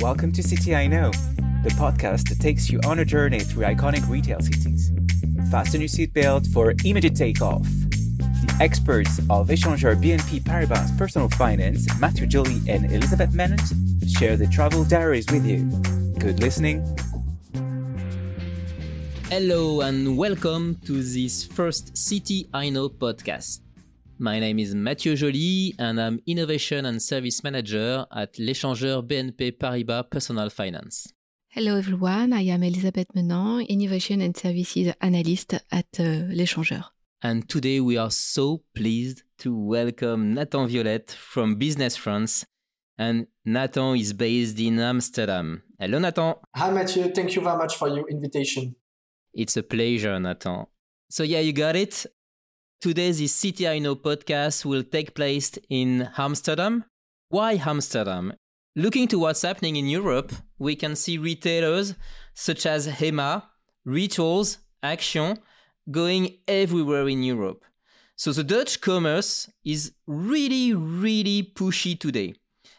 Welcome to City I Know, the podcast that takes you on a journey through iconic retail cities. Fasten your seatbelt for immediate takeoff. The experts of Échangeur BNP Paribas Personal Finance, Matthieu Jolly and Elisabeth Menant, share the travel diaries with you. Good listening. Hello and welcome to this first City I Know podcast. My name is Matthieu Jolly and I'm Innovation and Service Manager at L'Échangeur BNP Paribas Personal Finance. Hello everyone, I am Elisabeth Menant, Innovation and Services Analyst at uh, L'Échangeur. And today we are so pleased to welcome Nathan Viollette from Business France. And Nathan is based in Amsterdam. Hello, Nathan. Hi, Matthieu. Thank you very much for your invitation. It's a pleasure, Nathan. So, yeah, you got it. Today's City I Know podcast will take place in Amsterdam. Why Amsterdam? Looking to what's happening in Europe, we can see retailers such as Hema, Rituals, Action going everywhere in Europe. So the Dutch commerce is really, really pushy today.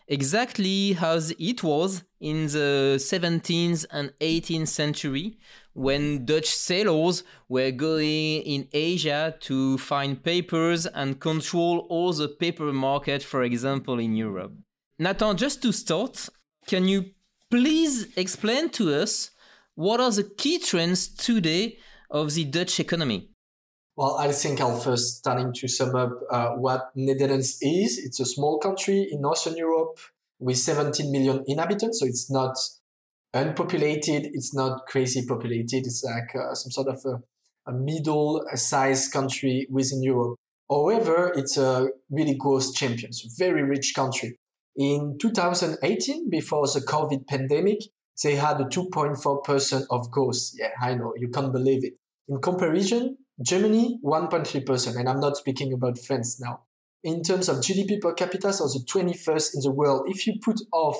Exactly as it was in the 17th and 18th century when Dutch sailors were going in Asia to find papers and control all the paper market, for example, in Europe. Nathan, just to start, can you please explain to us what are the key trends today of the Dutch economy? Well, I think I'll first starting to sum up uh, what Netherlands is. It's a small country in Northern Europe with 17 million inhabitants, so it's not unpopulated. It's not crazy populated. It's like uh, some sort of a, a middle-sized country within Europe. However, it's a really growth champion, so very rich country. In 2018, before the COVID pandemic, they had a 2.4% of growth. Yeah, I know, you can't believe it. In comparison, Germany, 1.3%, and I'm not speaking about France now. In terms of GDP per capita, so the 21st in the world, if you put off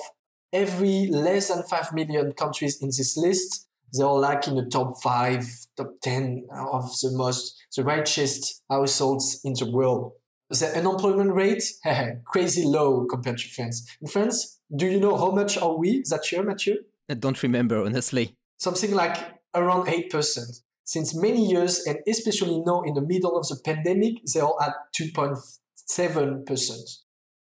every less than 5 million countries in this list, they're like in the top 5, top 10 of the most, the richest households in the world. The unemployment rate, crazy low compared to France. In France, do you know how much are we that year, Matthieu? I don't remember, honestly. Something like around 8%. Since many years, and especially now in the middle of the pandemic, they are at 2.7%.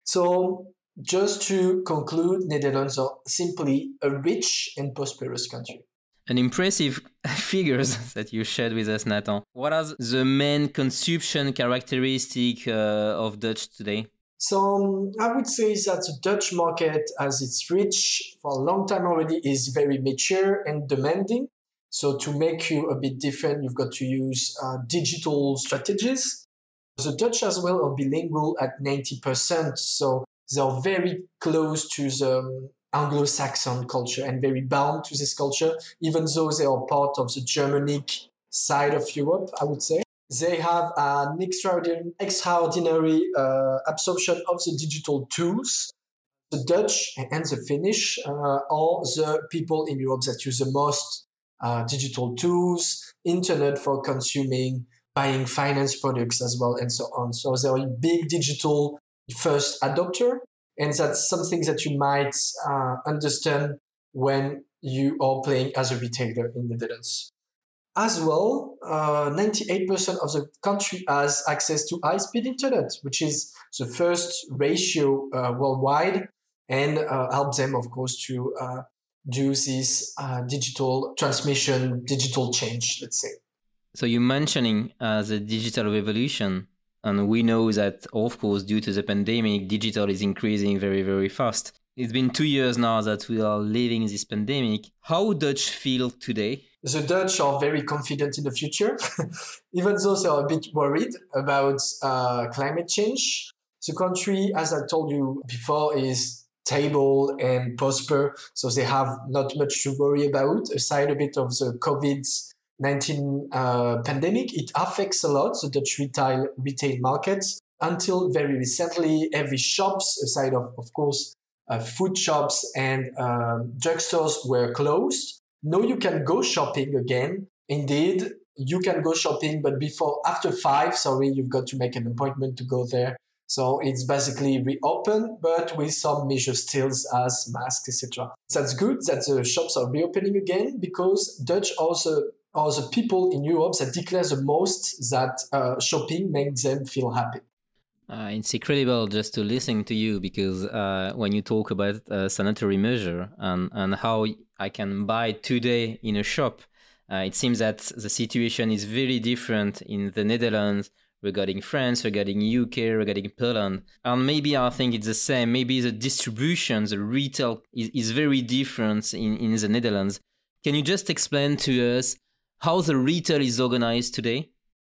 So just to conclude, Netherlands are simply a rich and prosperous country. An impressive figures that you shared with us, Nathan. What are the main consumption characteristic uh, of Dutch today? So I would say that the Dutch market, as it's rich for a long time already, is very mature and demanding. So to make you a bit different, you've got to use uh, digital strategies. The Dutch as well are bilingual at 90%. So they're very close to the um, Anglo-Saxon culture and very bound to this culture, even though they are part of the Germanic side of Europe, I would say. They have an extraordinary, extraordinary uh, absorption of the digital tools. The Dutch and the Finnish uh, are the people in Europe that use the most uh, digital tools, internet for consuming, buying finance products as well, and so on. So they're a big digital first adopter. And that's something that you might uh, understand when you are playing as a retailer in the Netherlands. As well, uh, 98% of the country has access to high speed internet, which is the first ratio uh, worldwide and uh, helps them, of course, to uh, do this uh, digital transmission, digital change, let's say. So you're mentioning the digital revolution and we know that, of course, due to the pandemic, digital is increasing very, very fast. It's been two years now that we are living this pandemic. How Dutch feel today? The Dutch are very confident in the future, even though they are a bit worried about uh, climate change. The country, as I told you before, is stable and prosper, so they have not much to worry about, aside a bit of the COVID 19 uh, pandemic, it affects a lot the Dutch retail retail markets. Until very recently, every shops, aside of of course uh, food shops and um, drugstores, were closed. Now you can go shopping again. Indeed, you can go shopping, but before after five, sorry, you've got to make an appointment to go there. So it's basically reopened, but with some measures still as masks, etc. That's good that the shops are reopening again because Dutch also are the people in Europe that declare the most that uh, shopping makes them feel happy. Uh, it's incredible just to listen to you because uh, when you talk about a sanitary measure and, and how I can buy today in a shop, uh, it seems that the situation is very different in the Netherlands regarding France, regarding UK, regarding Poland. And maybe I think it's the same. Maybe the distribution, the retail is, is very different in, in the Netherlands. Can you just explain to us how the retail is organized today?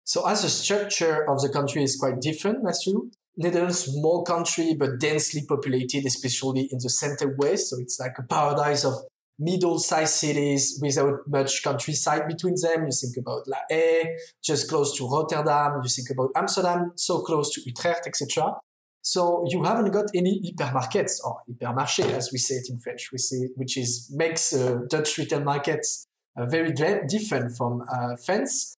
So as the structure of the country is quite different, Matthew. Netherlands, small country, but densely populated, especially in the center west. So it's like a paradise of middle-sized cities without much countryside between them. You think about La Haye, just close to Rotterdam. You think about Amsterdam, so close to Utrecht, etc. So you haven't got any hypermarkets or hypermarché, as we say it in French, we say, which is makes uh, Dutch retail markets very different from uh, France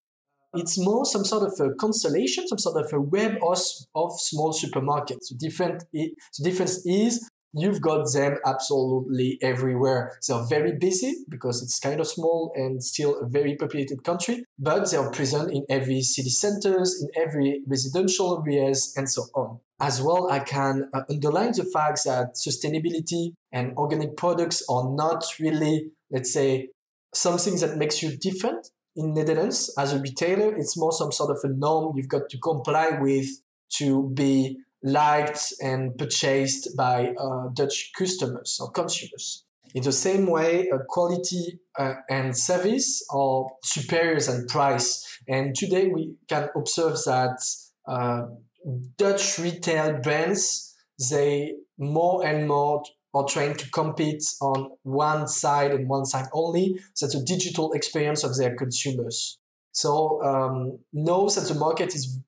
it's more some sort of a constellation, some sort of a web of, of small supermarkets. The, different, the difference is you've got them absolutely everywhere. They're very busy because it's kind of small and still a very populated country, but they are present in every city centers, in every residential areas, and so on. As well, I can uh, underline the fact that sustainability and organic products are not really, let's say, something that makes you different in Netherlands as a retailer, it's more some sort of a norm you've got to comply with to be liked and purchased by uh, Dutch customers or consumers. In the same way, uh, quality uh, and service are superior than price. And today we can observe that uh, Dutch retail brands, they more and more are trying to compete on one side and one side only. So that's a digital experience of their consumers. So um, that the market is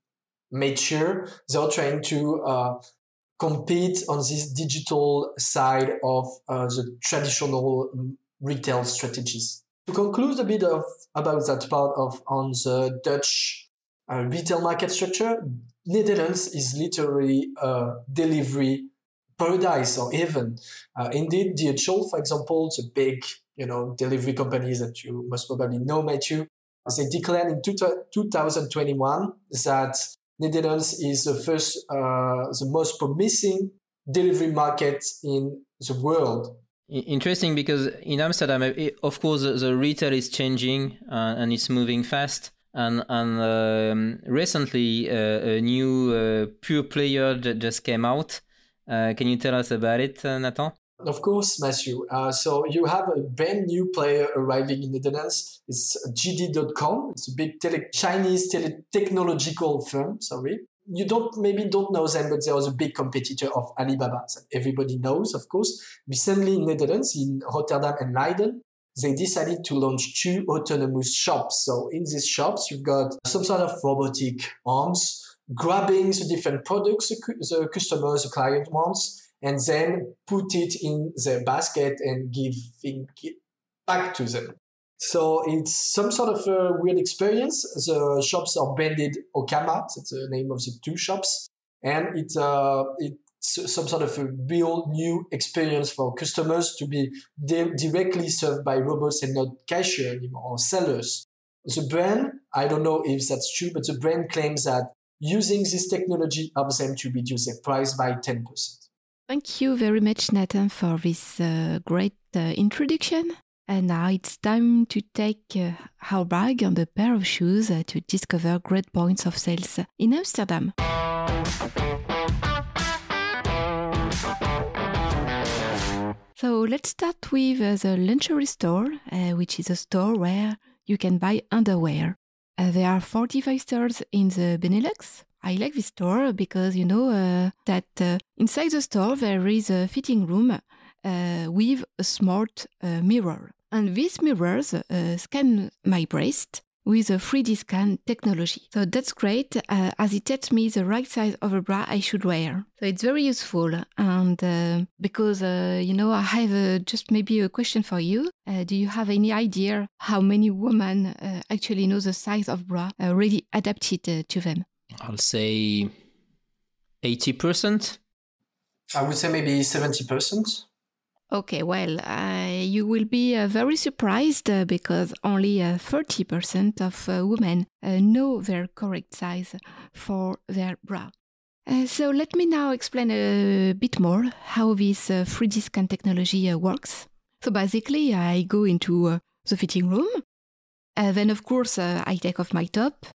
mature. They're trying to uh, compete on this digital side of uh, the traditional retail strategies. To conclude a bit of about that part of on the Dutch uh, retail market structure, Netherlands is literally a delivery paradise or even uh, indeed DHL, for example, the big you know delivery companies that you must probably know, Matthew. They declared in two, 2021 that Netherlands is the first, uh, the most promising delivery market in the world. Interesting because in Amsterdam, of course, the retail is changing uh, and it's moving fast. And, and um, recently, uh, a new uh, pure player just came out uh, can you tell us about it, uh, Nathan? Of course, Matthew. Uh, so you have a brand new player arriving in the Netherlands. It's JD.com. It's a big tele- Chinese tele- technological firm. Sorry. You don't maybe don't know them, but they are a big competitor of Alibaba that everybody knows, of course. Recently in Netherlands, in Rotterdam and Leiden, they decided to launch two autonomous shops. So in these shops, you've got some sort of robotic arms, grabbing the different products the customer, the client wants, and then put it in their basket and giving it back to them. So it's some sort of a weird experience. The shops are branded Ochama, that's the name of the two shops, and it uh, it's some sort of a real new experience for customers to be di- directly served by robots and not cashier anymore or sellers. The brand, I don't know if that's true, but the brand claims that using this technology helps them to reduce their price by 10%. Thank you very much, Nathan, for this uh, great uh, introduction. And now it's time to take uh, our bag and a pair of shoes uh, to discover great points of sales in Amsterdam. So let's start with uh, the lingerie store, uh, which is a store where you can buy underwear. Uh, there are 45 stores in the Benelux. I like this store because you know uh, that uh, inside the store there is a fitting room uh, with a smart uh, mirror. And these mirrors uh, scan my breast with a 3D scan technology. So that's great uh, as it tells me the right size of a bra I should wear. So it's very useful. And uh, because, uh, you know, I have uh, just maybe a question for you. Uh, do you have any idea how many women uh, actually know the size of bra really adapted to them? I'll say 80%? I would say maybe 70%. Okay, well, uh, you will be uh, very surprised uh, because only uh, 30% of uh, women uh, know their correct size for their bra. so let me now explain a bit more how this 3D scan technology works. So basically, I go into the fitting room. then, of course, I take off my top.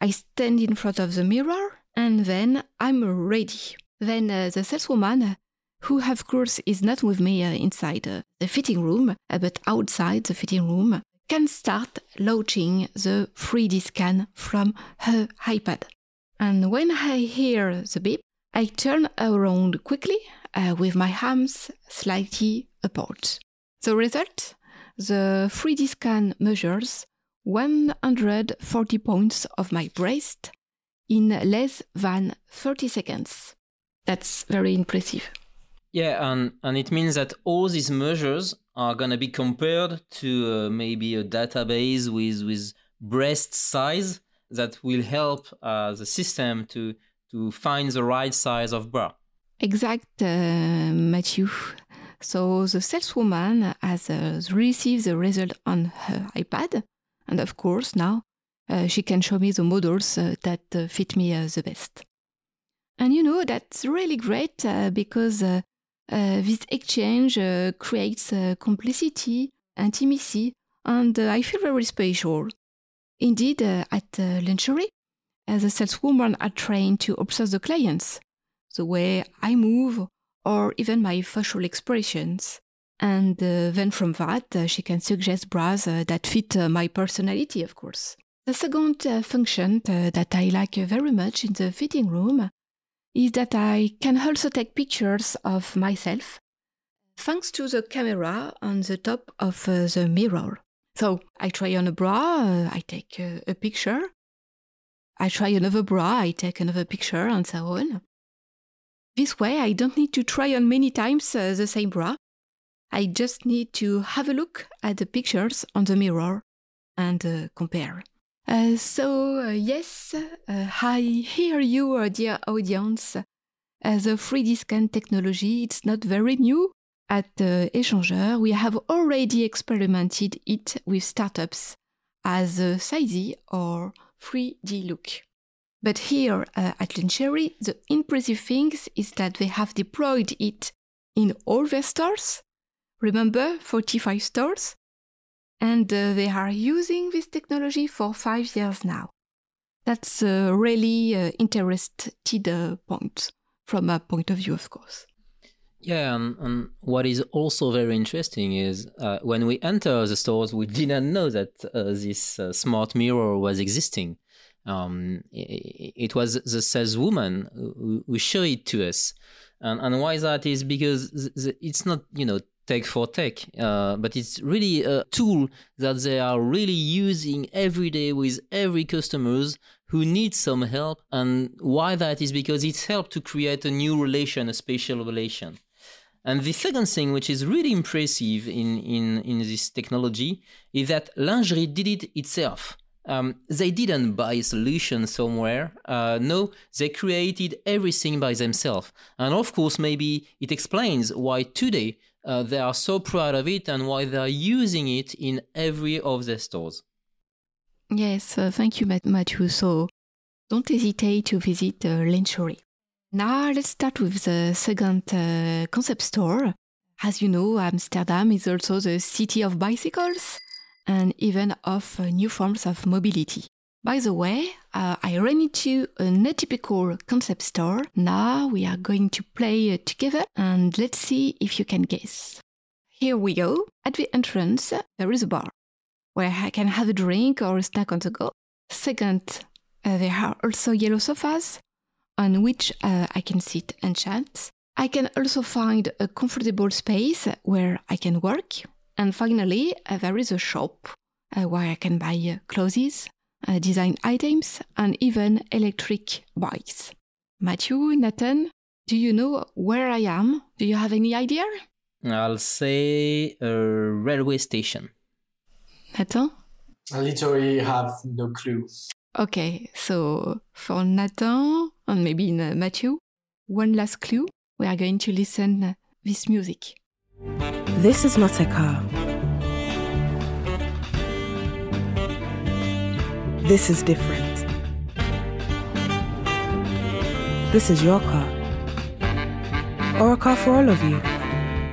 I stand in front of the mirror and then I'm ready. Then the saleswoman who of course is not with me uh, inside uh, the fitting room, uh, but outside the fitting room, can start launching the 3D scan from her iPad. And when I hear the beep, I turn around quickly uh, with my arms slightly apart. The result? The 3D scan measures 140 points of my breast in less than 30 seconds. That's very impressive. Yeah, and, and it means that all these measures are going to be compared to uh, maybe a database with, with breast size that will help uh, the system to, to find the right size of bra. Exact, uh, Matthew. So the saleswoman has uh, received the result on her iPad, and of course now uh, she can show me the models uh, that fit me the best. And you know that's really great because uh, this exchange uh, creates uh, complicity, intimacy, and I feel very special. Indeed, at Lingerie, as a saleswoman I trained to observe the clients, the way I move, or even my facial expressions. And uh, then from that, uh, she can suggest bras uh, that fit my personality, of course. The second function that I like very much in the fitting room is that I can also take pictures of myself thanks to the camera on the top of uh, the mirror. So I try on a bra, uh, I take uh, a picture. I try another bra, I take another picture, and so on. This way, I don't need to try on many times uh, the same bra. I just need to have a look at the pictures on the mirror and uh, compare. Uh, so, uh, yes, uh, I hear you, dear audience. the 3D scan technology, it's not very new. At uh, Échangeur, we have already experimented it with startups as a SIZY or 3D look. But here uh, at Lingerie, the impressive thing is that they have deployed it in all their stores. Remember, 45 stores? And uh, they are using this technology for five years now. That's a really uh, interested uh, point from a point of view, of course. Yeah, and, and what is also very interesting is uh, when we enter the stores, we didn't know that uh, this uh, smart mirror was existing. Um, it, it, was the saleswoman who, who showed it to us. And, and why that is because it's not, you know, tech for tech, uh, but it's really a tool that they are really using every day with every customers who need some help. And why that is because it's helped to create a new relation, a special relation. And the second thing, which is really impressive in, in, in this technology, is that Lingerie did it itself. Um, they didn't buy a solution somewhere. Uh, no, they created everything by themselves. And of course, maybe it explains why today uh, they are so proud of it and why they are using it in every of their stores. Yes, uh, thank you, Matthew. So don't hesitate to visit uh, Lingerie. Now let's start with the second uh, concept store. As you know, Amsterdam is also the city of bicycles and even of uh, new forms of mobility. By the way, uh, I ran into an atypical concept store. Now we are going to play together and let's see if you can guess. Here we go. At the entrance, there is a bar where I can have a drink or a snack on the go. Second, uh, there are also yellow sofas on which uh, I can sit and chat. I can also find a comfortable space where I can work. And finally, uh, there is a shop uh, where I can buy uh, clothes, uh, design items, and even electric bikes. Matthew, Nathan, do you know where I am? Do you have any idea? I'll say a railway station. Nathan? I literally have no clue. Okay, so for Nathan and maybe Matthew, one last clue. We are going to listen this music. This is not a car. This is different. This is your car. Or a car for all of you.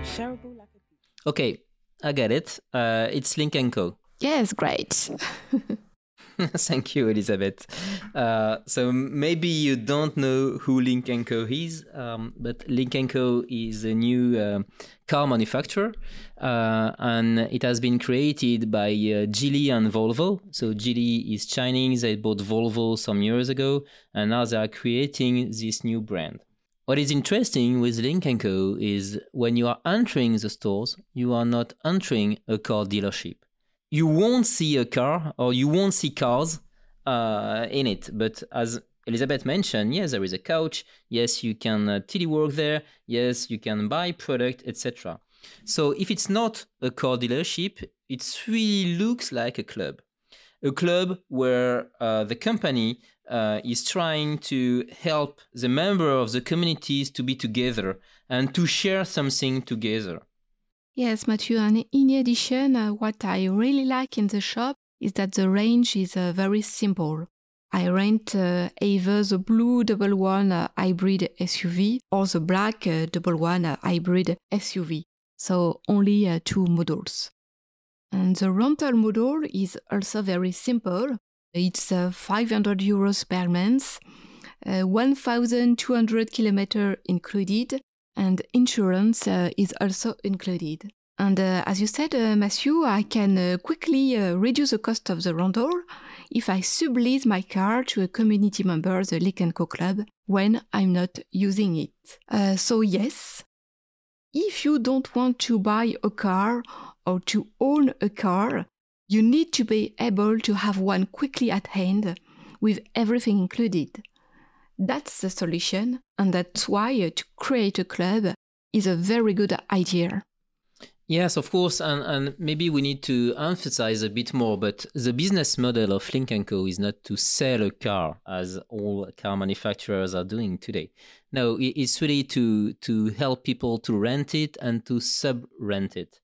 Shareable like a Okay, I get it. Uh, it's Lynk & Co. Yes, great. Thank you, Elisabeth. Uh, so maybe you don't know who Lynk & Co is, um, but Lynk & Co is a new uh, car manufacturer, uh, and it has been created by uh, Geely and Volvo. So Geely is Chinese; they bought Volvo some years ago, and now they are creating this new brand. What is interesting with Lynk & Co is when you are entering the stores, you are not entering a car dealership you won't see a car or you won't see cars uh, in it. But as Elisabeth mentioned, yes, there is a couch. Yes, you can uh, telework there. Yes, you can buy product, etc. So if it's not a car dealership, it really looks like a club, a club where uh, the company uh, is trying to help the member of the communities to be together and to share something together. Yes, Matthew. And in addition, uh, what I really like in the shop is that the range is uh, very simple. I rent uh, either the blue double one uh, hybrid SUV or the black uh, double one uh, hybrid SUV. So only two models. And the rental model is also very simple. It's uh, 500 euros per month, uh, 1,200 kilometers included, and insurance uh, is also included. And uh, as you said, uh, Matthew, I can uh, quickly uh, reduce the cost of the rental if I sublease my car to a community member, the Lynk & Co Club, when I'm not using it. Uh, so yes, if you don't want to buy a car or to own a car, you need to be able to have one quickly at hand with everything included. That's the solution, and that's why uh, to create a club is a very good idea. Yes, of course, and, and maybe we need to emphasize a bit more. But the business model of Lynk & Co is not to sell a car, as all car manufacturers are doing today. No, it's really to to help people to rent it and to sub-rent it.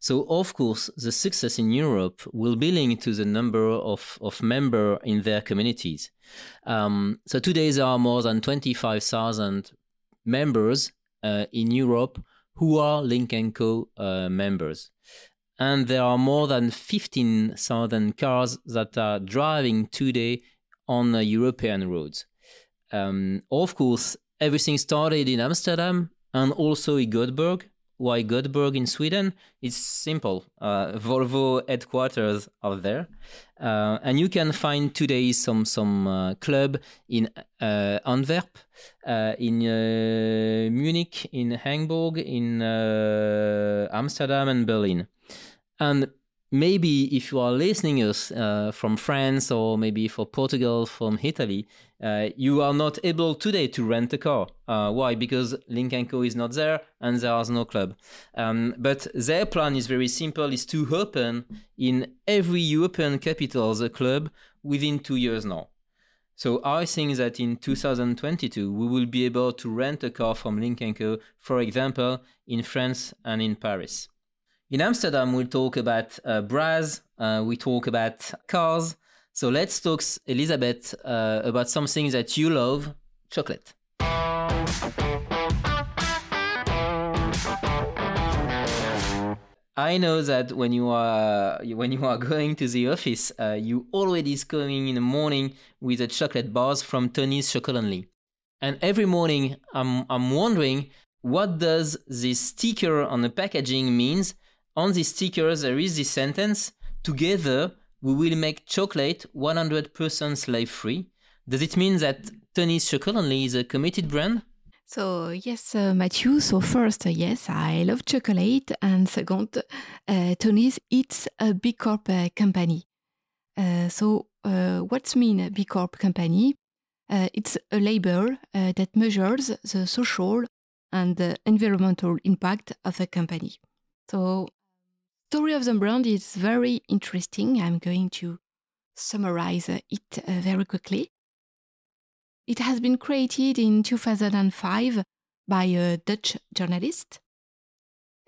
So, of course, the success in Europe will be linked to the number of, of member in their communities. Um, so today there are more than 25,000 members uh, in Europe who are Lynk & Co uh, members. And there are more than 15,000 cars that are driving today on the European roads. Um, of course, everything started in Amsterdam and also in Göteborg. Why Göteborg in Sweden? It's simple. Uh, Volvo headquarters are there, uh, and you can find today some some uh, club in uh, Antwerp, uh, in uh, Munich, in Hamburg, in Amsterdam, and Berlin. And maybe if you are listening us uh, from France or maybe for Portugal, from Italy, uh, you are not able today to rent a car. Uh, why? Because Lynk & Co is not there and there is no club. Um, but their plan is very simple: is to open in every European capitals a club within two years now. So I think that in 2022 we will be able to rent a car from Lynk & Co, for example, in France and in Paris. In Amsterdam, we'll talk about uh, bras, uh, we talk about cars. So let's talk, Elisabeth, uh, about something that you love chocolate. I know that when you are when you are going to the office, uh, you already is coming in the morning with a chocolate bars from Tony's Chocolonely. And every morning, I'm I'm wondering what does this sticker on the packaging means. On this sticker, there is this sentence: "Together, we will make chocolate 100% slave free." Does it mean that Tony's Chocolonely is a committed brand? So, yes, uh, Matthew. So, first, uh, yes, I love chocolate. And second, uh, Tony's, it's a B Corp uh, company. Uh, so, uh, what's mean a B Corp company? It's a label that measures the social and the environmental impact of a company. So, story of the brand is very interesting. I'm going to summarize uh, it uh, very quickly. It has been created in 2005 by a Dutch journalist.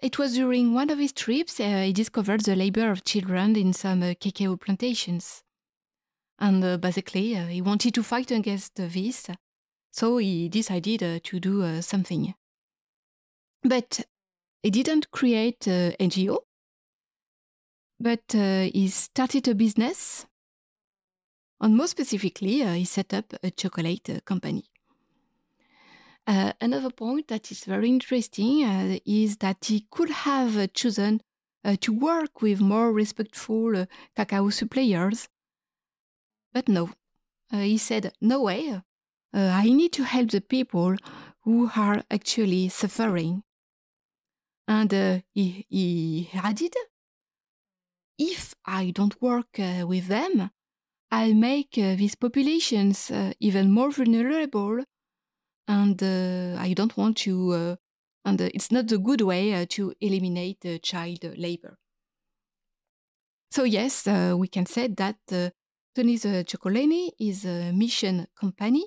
It was during one of his trips uh, he discovered the labor of children in some uh, cacao plantations. And uh, basically, uh, he wanted to fight against this, so he decided to do something. But he didn't create an NGO, but uh, he started a business. And more specifically, uh, he set up a chocolate uh, company. Uh, another point that is very interesting uh, is that he could have uh, chosen to work with more respectful cacao suppliers. But no, he said, no way, I need to help the people who are actually suffering. And he, he added, if I don't work with them, I'll make these populations even more vulnerable and uh, I don't want to, uh, and uh, it's not the good way to eliminate child labor. So yes, we can say that Tony's Chocolonely is a mission company,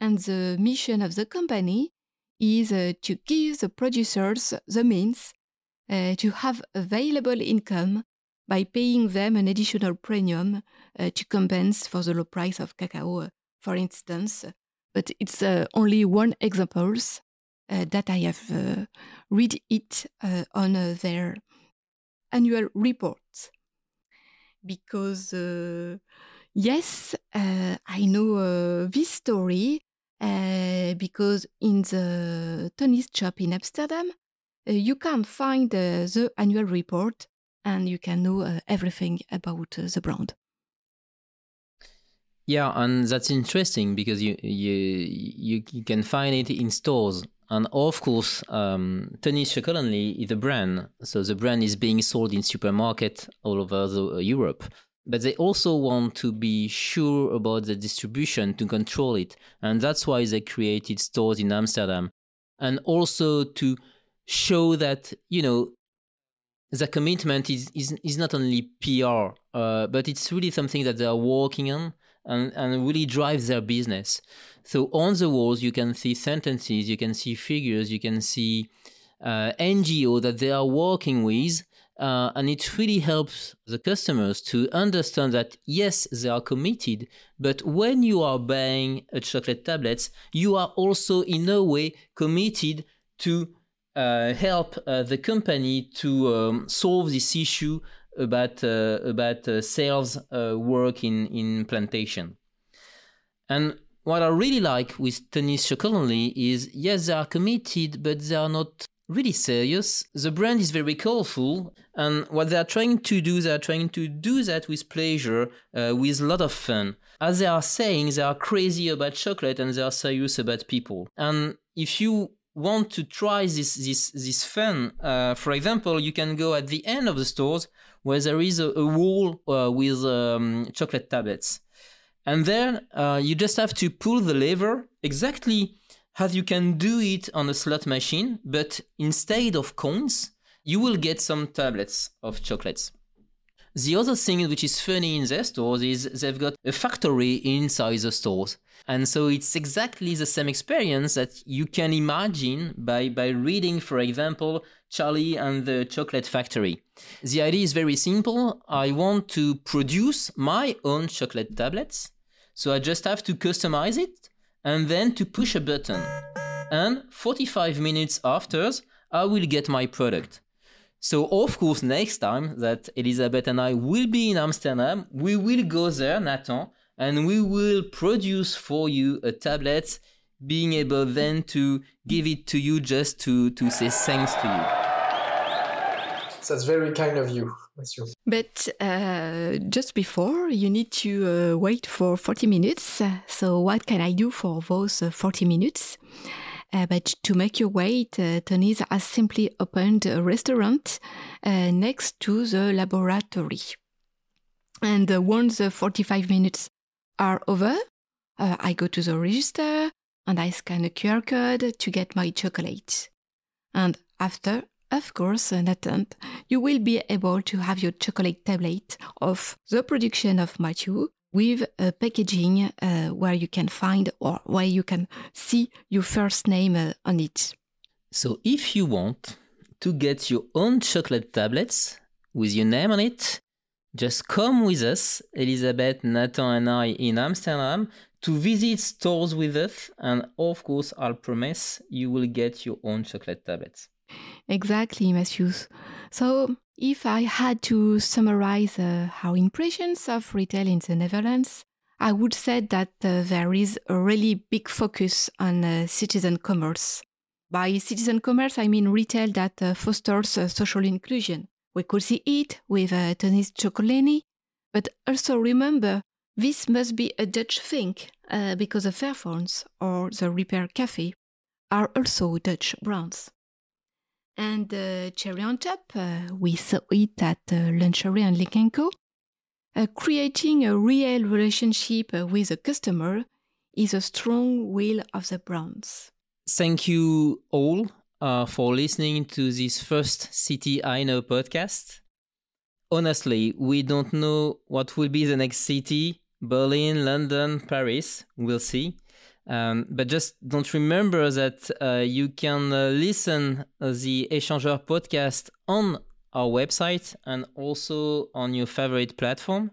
and the mission of the company is uh, to give the producers the means uh, to have available income by paying them an additional premium uh, to compensate for the low price of cacao, for instance, but it's uh, only one example uh, that I have uh, read it uh, on uh, their annual report. Because uh, yes, I know this story because in the Tony's shop in Amsterdam, you can find the annual report and you can know everything about the brand. Yeah, and that's interesting because you you you, can find it in stores. And of course, um, Tony's Chocolonely is a brand, so the brand is being sold in supermarket all over the, uh, Europe. But they also want to be sure about the distribution to control it, and that's why they created stores in Amsterdam, and also to show that you know the commitment is is, is not only PR, uh, but it's really something that they are working on and, and really drives their business. So on the walls, you can see sentences, you can see figures, you can see uh, NGO that they are working with. Uh, and it really helps the customers to understand that yes, they are committed, but when you are buying a chocolate tablets, you are also in a way committed to uh, help uh, the company to um, solve this issue about uh, about uh, sales uh, work in in plantation. And what I really like with Tony's Chocolonely is yes, they are committed, but they are not really serious. The brand is very colorful, and what they are trying to do, they are trying to do that with pleasure, uh, with a lot of fun. As they are saying, they are crazy about chocolate and they are serious about people. And if you want to try this this this fun, uh, for example, you can go at the end of the stores where there is a, a wall uh, with um, chocolate tablets. And then uh, you just have to pull the lever exactly as you can do it on a slot machine, but instead of coins, you will get some tablets of chocolates. The other thing which is funny in their stores is they've got a factory inside the stores. And so it's exactly the same experience that you can imagine by, by reading, for example, Charlie and the Chocolate Factory. The idea is very simple. I want to produce my own chocolate tablets. So I just have to customize it and then to push a button. And 45 minutes after, I will get my product. So of course, next time that Elisabeth and I will be in Amsterdam, we will go there, Nathan, and we will produce for you a tablet, being able then to give it to you just to, to say thanks to you. That's very kind of you. But uh, just before, you need to uh, wait for 40 minutes. So, what can I do for those uh, 40 minutes? Uh, but to make your wait, uh, Tony's has simply opened a restaurant uh, next to the laboratory. And uh, once the 45 minutes are over, uh, I go to the register and I scan a QR code to get my chocolate. And after, of course, an attempt, you will be able to have your chocolate tablet of the production of Matthew with a packaging uh, where you can find or where you can see your first name uh, on it. So if you want to get your own chocolate tablets with your name on it, just come with us, Elisabeth, Nathan, and I in Amsterdam to visit stores with us. And of course, I'll promise you will get your own chocolate tablets. Exactly, Matthews. So, if I had to summarize uh, our impressions of retail in the Netherlands, I would say that uh, there is a really big focus on uh, citizen commerce. By citizen commerce, I mean retail that uh, fosters uh, social inclusion. We could see it with uh, Tony's Chocolonely, but also remember this must be a Dutch thing uh, because the Fairphones or the Repair Cafe are also Dutch brands. And uh, cherry on top, uh, we saw it at uh, Lunchery and Co. Uh, creating a real relationship uh, with the customer is a strong will of the brands. Thank you all uh, for listening to this first City I Know podcast. Honestly, we don't know what will be the next city Berlin, London, Paris. We'll see. Um, but just don't remember that uh, you can uh, listen the Échangeur podcast on our website and also on your favorite platform.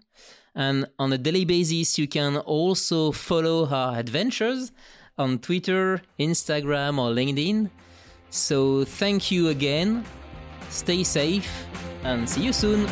And on a daily basis, you can also follow our adventures on Twitter, Instagram, or LinkedIn. So thank you again. Stay safe and see you soon.